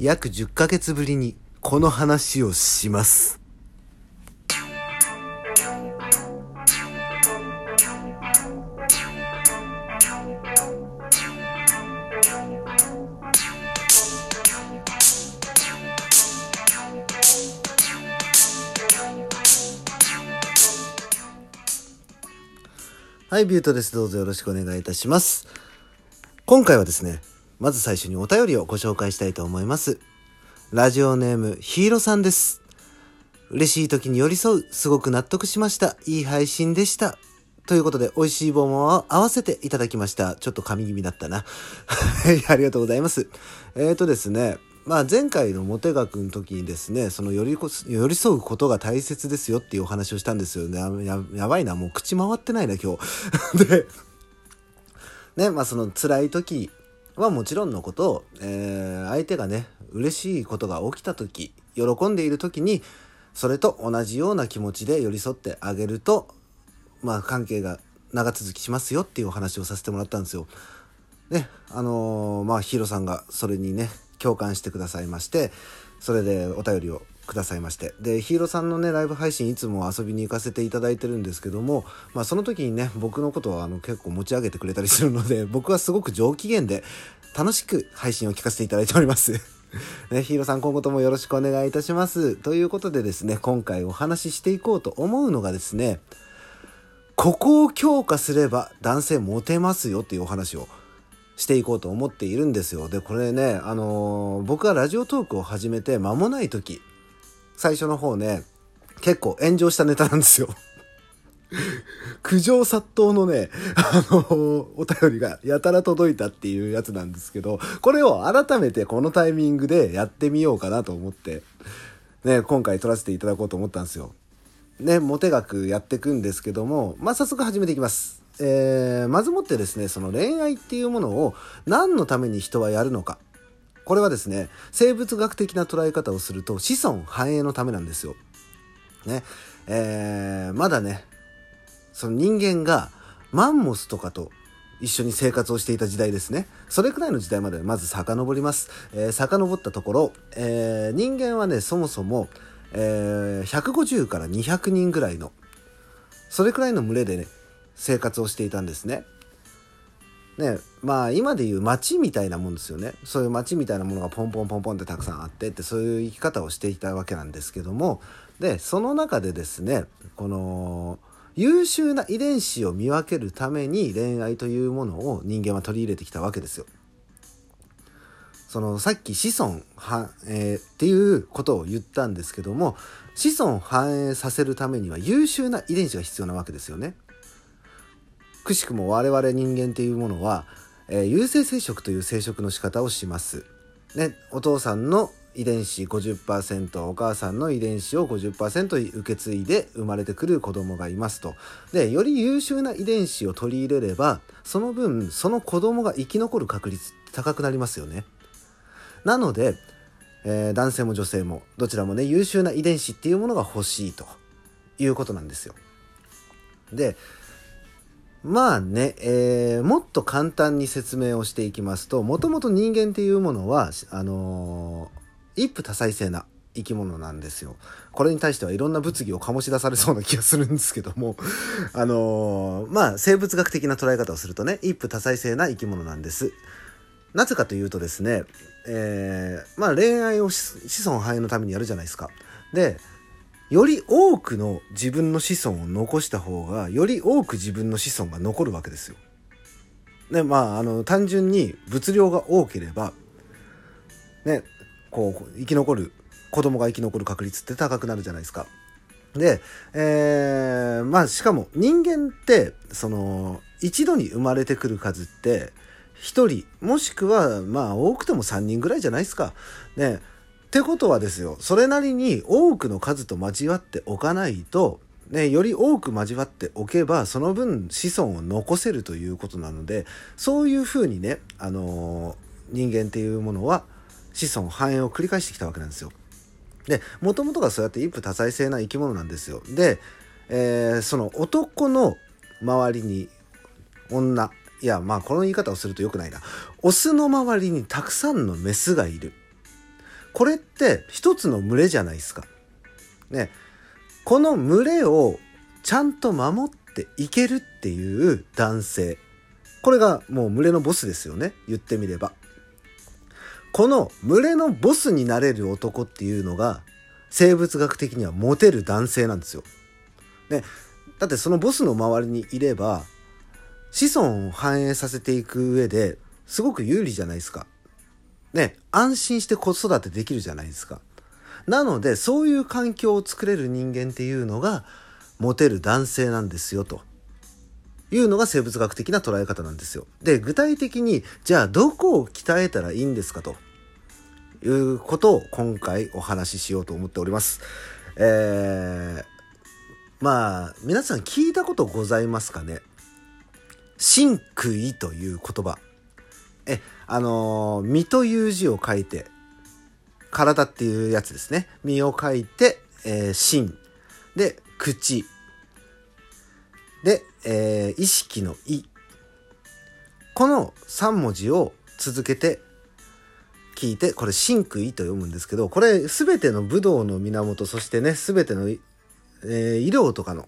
約10ヶ月ぶりにこの話をします。はい、ビュートです。どうぞよろしくお願いいたします。今回はですね、まず最初にお便りをご紹介したいと思います。ラジオネーム、ヒーロさんです。嬉しい時に寄り添う、すごく納得しました。いい配信でした。ということで、美味しい棒も合わせていただきました。ちょっと噛み気味だったな。はい、ありがとうございます。えーとですね、まあ前回のモテ学の時にですね、その寄りこ寄り添うことが大切ですよっていうお話をしたんですよね。ややばいな、もう口回ってないな、今日。で、ね、まあその辛い時はもちろんのこと、えー相手がね、嬉しいことが起きた時、喜んでいる時に、それと同じような気持ちで寄り添ってあげると、まあ関係が長続きしますよっていうお話をさせてもらったんですよ。ね、あのーまあヒーローさんがそれにね、共感してくださいまして、それでお便りをくださいまして。で、ヒーローさんのね、ライブ配信いつも遊びに行かせていただいてるんですけども、まあその時にね、僕のことはあの結構持ち上げてくれたりするので、僕はすごく上機嫌で楽しく配信を聞かせていただいております。ね、ヒーローさん今後ともよろしくお願いいたします。ということでですね、今回お話ししていこうと思うのがですね、ここを強化すれば男性モテますよっていうお話をしていこうと思っているんですよ。で、これね、あのー僕がラジオトークを始めて間もない時、最初の方ね、結構炎上したネタなんですよ。苦情殺到のね、あのーお便りがやたら届いたっていうやつなんですけど、これを改めてこのタイミングでやってみようかなと思って、ね、今回撮らせていただこうと思ったんですよ。ね、モテ学やっていくんですけども、まあ、早速始めていきます。えー、まずもってですね、その恋愛っていうものを何のために人はやるのか。これはですね、生物学的な捉え方をすると子孫繁栄のためなんですよ。ね、えー、まだね、その人間がマンモスとかと一緒に生活をしていた時代ですね。それくらいの時代までまず遡ります。えー、遡ったところ、えー人間はね、そもそも、えー150から200人ぐらいの、それくらいの群れでね、生活をしていたんですね。ね、まあ今でいう街みたいなもんですよね。そういう街みたいなものがポンポンポンポンってたくさんあってって、そういう生き方をしていたわけなんですけども、で、その中でですね、この、優秀な遺伝子を見分けるために恋愛というものを人間は取り入れてきたわけですよ。そのさっき子孫繁栄っていうことを言ったんですけども子孫繁栄させるためには優秀な遺伝子が必要なわけですよね。くしくも我々人間っていうものは、えー有性生殖という生殖の仕方をします。ね、お父さんの遺伝子50%お母さんの遺伝子を50%受け継いで生まれてくる子供がいますと。でより優秀な遺伝子を取り入れればその分その子供が生き残る確率って高くなりますよね。なので、えー男性も女性もどちらもね優秀な遺伝子っていうものが欲しいということなんですよ。でまあね、えーもっと簡単に説明をしていきますともともと人間っていうものはあのー一夫多妻制な生き物なんですよ。これに対してはいろんな物議を醸し出されそうな気がするんですけども、あのーまあ生物学的な捉え方をするとね一夫多妻制な生き物なんです。なぜかというとですね、えーまあ恋愛を子孫繁栄のためにやるじゃないですか。で、より多くの自分の子孫を残した方が、より多く自分の子孫が残るわけですよ。ね、まあ、あの、単純に物量が多ければ、ね、こう、生き残る、子供が生き残る確率って高くなるじゃないですか。で、えーまあしかも人間ってその一度に生まれてくる数って1人もしくはまあ多くても3人ぐらいじゃないですか。ねってことはですよそれなりに多くの数と交わっておかないと、ね、より多く交わっておけばその分子孫を残せるということなのでそういうふうにね、あのー人間っていうものは子孫繁栄を繰り返してきたわけなんですよ。でもともとがそうやって一夫多妻制な生き物なんですよ。で、えーその男の周りに女いやまあこの言い方をすると良くないなオスの周りにたくさんのメスがいるこれって一つの群れじゃないですか。ね。この群れをちゃんと守っていけるっていう男性。これがもう群れのボスですよね。言ってみれば。この群れのボスになれる男っていうのが生物学的にはモテる男性なんですよ。ね。だってそのボスの周りにいれば子孫を繁栄させていく上ですごく有利じゃないですか。ね、安心して子育てできるじゃないですか。なので、そういう環境を作れる人間っていうのが、モテる男性なんですよ、というのが生物学的な捉え方なんですよ。で、具体的に、じゃあどこを鍛えたらいいんですかということを今回お話ししようと思っております。えー、まあ、皆さん聞いたことございますかね？真空という言葉。え、あの、身という字を書いて、体っていうやつですね。身を書いて、えー、心。で、口。で、えー、意識の意。この3文字を続けて聞いて、これ、真空意と読むんですけど、これ、すべての武道の源、そしてね、すべての、えー、医療とかの、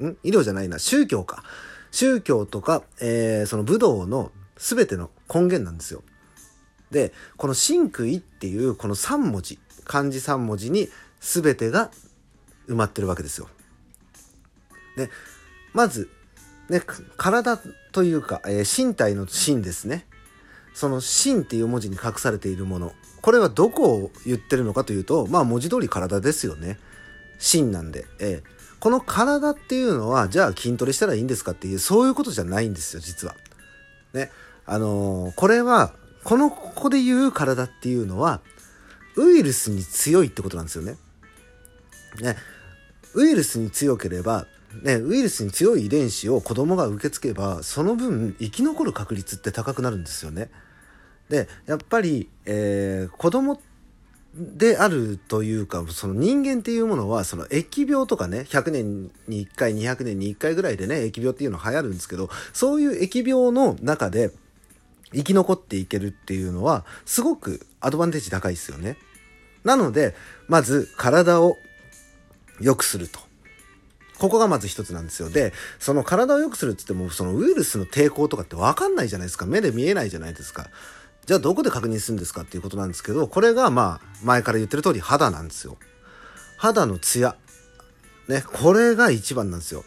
ん？医療じゃないな、宗教か。宗教とか、えー、その武道の全ての根源なんですよ。で、この真空意っていうこの3文字、漢字3文字に全てが埋まってるわけですよ。で、まず、ね、体というか、えー、身体の身ですね。その身っていう文字に隠されているもの。これはどこを言ってるのかというと、まあ文字通り体ですよね。身なんで。えー、この体っていうのは、じゃあ筋トレしたらいいんですかっていう、そういうことじゃないんですよ、実は。ね。あのー、これは、この、ここで言う体っていうのは、ウイルスに強いってことなんですよね。ね。ウイルスに強ければ、ね、ウイルスに強い遺伝子を子供が受け付けば、その分生き残る確率って高くなるんですよね。で、やっぱり、えー、子供であるというか、その人間っていうものは、その疫病とかね、100年に1回、200年に1回ぐらいでね、疫病っていうのは流行るんですけど、そういう疫病の中で、生き残っていけるっていうのは、すごくアドバンテージ高いですよね。なので、まず体を良くすると。ここがまず一つなんですよ。で、その体を良くするって言っても、そのウイルスの抵抗とかってわかんないじゃないですか。目で見えないじゃないですか。じゃあどこで確認するんですかっていうことなんですけど、これがまあ、前から言ってる通り肌なんですよ。肌のツヤ。ね、これが一番なんですよ。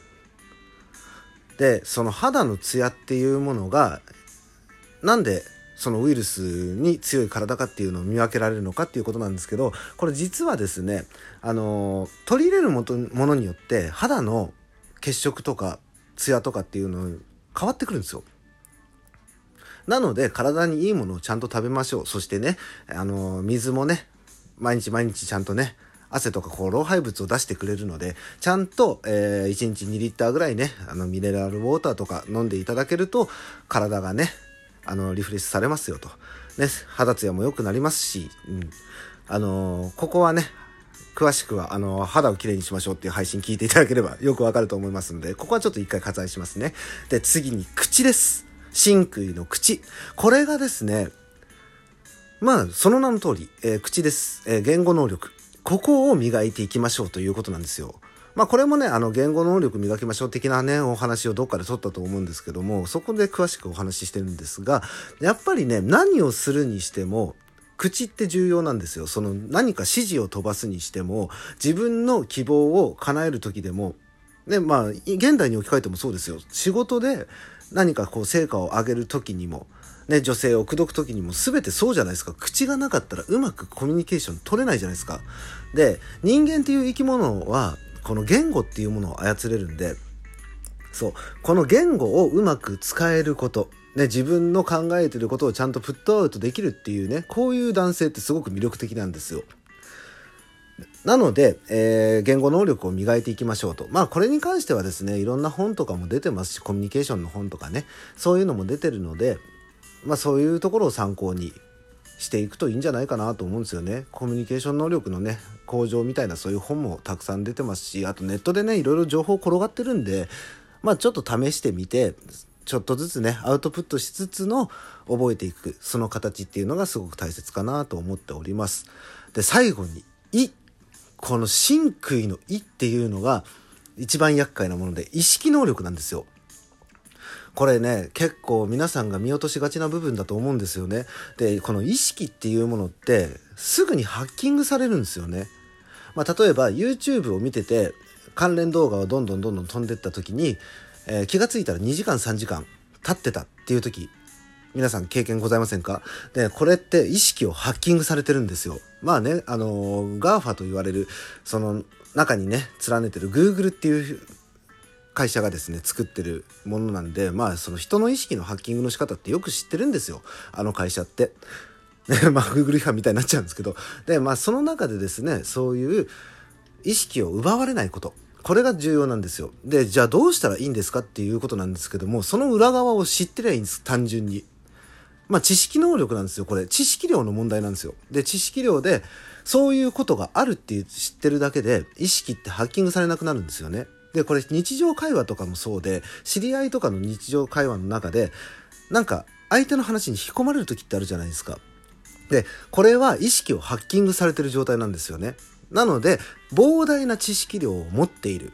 で、その肌のツヤっていうものが、なんでそのウイルスに強い体かっていうのを見分けられるのかっていうことなんですけどこれ実はですねあの取り入れるものによって肌の血色とかツヤとかっていうの変わってくるんですよ。なので体にいいものをちゃんと食べましょう。そしてね、あの水もね、毎日毎日ちゃんとね、汗とかこう老廃物を出してくれるので、ちゃんと、えー、1日2リッターぐらいね、あのミネラルウォーターとか飲んでいただけると、体がね、あの、リフレッシュされますよと。ね、肌ツヤも良くなりますし、うん。あのー、ここはね、詳しくは、あのー、肌をきれいにしましょうっていう配信聞いていただければ よくわかると思いますので、ここはちょっと一回割愛しますね。で、次に口です。真空の口。これがですね、まあ、その名の通り、えー、口です。え、言語能力。ここを磨いていきましょうということなんですよ。まあこれもね、あの言語能力磨きましょう的なね、お話をどっかで取ったと思うんですけども、そこで詳しくお話ししてるんですが、やっぱりね、何をするにしても、口って重要なんですよ。その何か指示を飛ばすにしても、自分の希望を叶える時でも、ね、まあ、現代に置き換えてもそうですよ。仕事で何かこう成果を上げる時にも、ね、女性を口説く時にも全てそうじゃないですか。口がなかったらうまくコミュニケーション取れないじゃないですか。で、人間っていう生き物はこの言語っていうものを操れるんで、そう、この言語をうまく使えること、ね、自分の考えてることをちゃんとプットアウトできるっていうね、こういう男性ってすごく魅力的なんですよ。なので、えー、言語能力を磨いていきましょうと。まあこれに関してはですね、いろんな本とかも出てますし、コミュニケーションの本とかね、そういうのも出てるので、まあそういうところを参考にしていくといいんじゃないかなと思うんですよね。コミュニケーション能力のね、向上みたいなそういう本もたくさん出てますし、あとネットでね、いろいろ情報転がってるんで、まあちょっと試してみて、ちょっとずつねアウトプットしつつの覚えていくその形っていうのがすごく大切かなと思っておりますで最後に「い」この真杭の「い」っていうのが一番厄介なもので意識能力なんですよこれね結構皆さんが見落としがちな部分だと思うんですよね。でこの意識っていうものってすぐにハッキングされるんですよね。まあ、例えば YouTube を見てて関連動画をどんどんどんどん飛んでった時に、えー、気が付いたら2時間3時間経ってたっていう時皆さん経験ございませんか？でこれって意識をハッキングされてるんですよ。まあねあのー、GAFA と言われるその中にね連ねてる Google っていう会社がですね作ってるものなんでまあその人の意識のハッキングの仕方ってよく知ってるんですよあの会社って。ね、まあ Google 違反みたいになっちゃうんですけどでまあその中でですねそういう意識を奪われないことこれが重要なんですよ。で、じゃあどうしたらいいんですかっていうことなんですけども、その裏側を知ってりゃいいんです、単純に。まあ知識能力なんですよ、これ。知識量の問題なんですよ。で、知識量で、そういうことがあるって知ってるだけで、意識ってハッキングされなくなるんですよね。で、これ日常会話とかもそうで、知り合いとかの日常会話の中で、なんか相手の話に引き込まれる時ってあるじゃないですか。で、これは意識をハッキングされてる状態なんですよね。なので、膨大な知識量を持っている。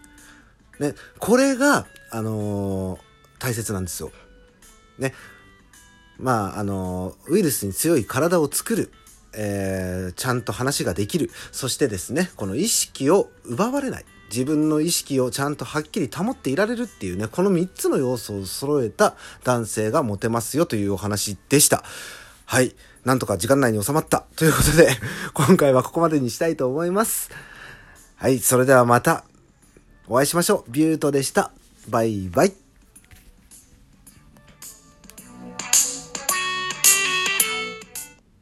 ね、これが、あのー、大切なんですよ。ね。まあ、あのー、ウイルスに強い体を作る。えー、ちゃんと話ができる。そしてですね、この意識を奪われない。自分の意識をちゃんとはっきり保っていられるっていうね、この3つの要素を揃えた男性がモテますよというお話でした。はい。なんとか時間内に収まった。ということで、今回はここまでにしたいと思います。はい。それではまたお会いしましょう。ビュートでした。バイバイ。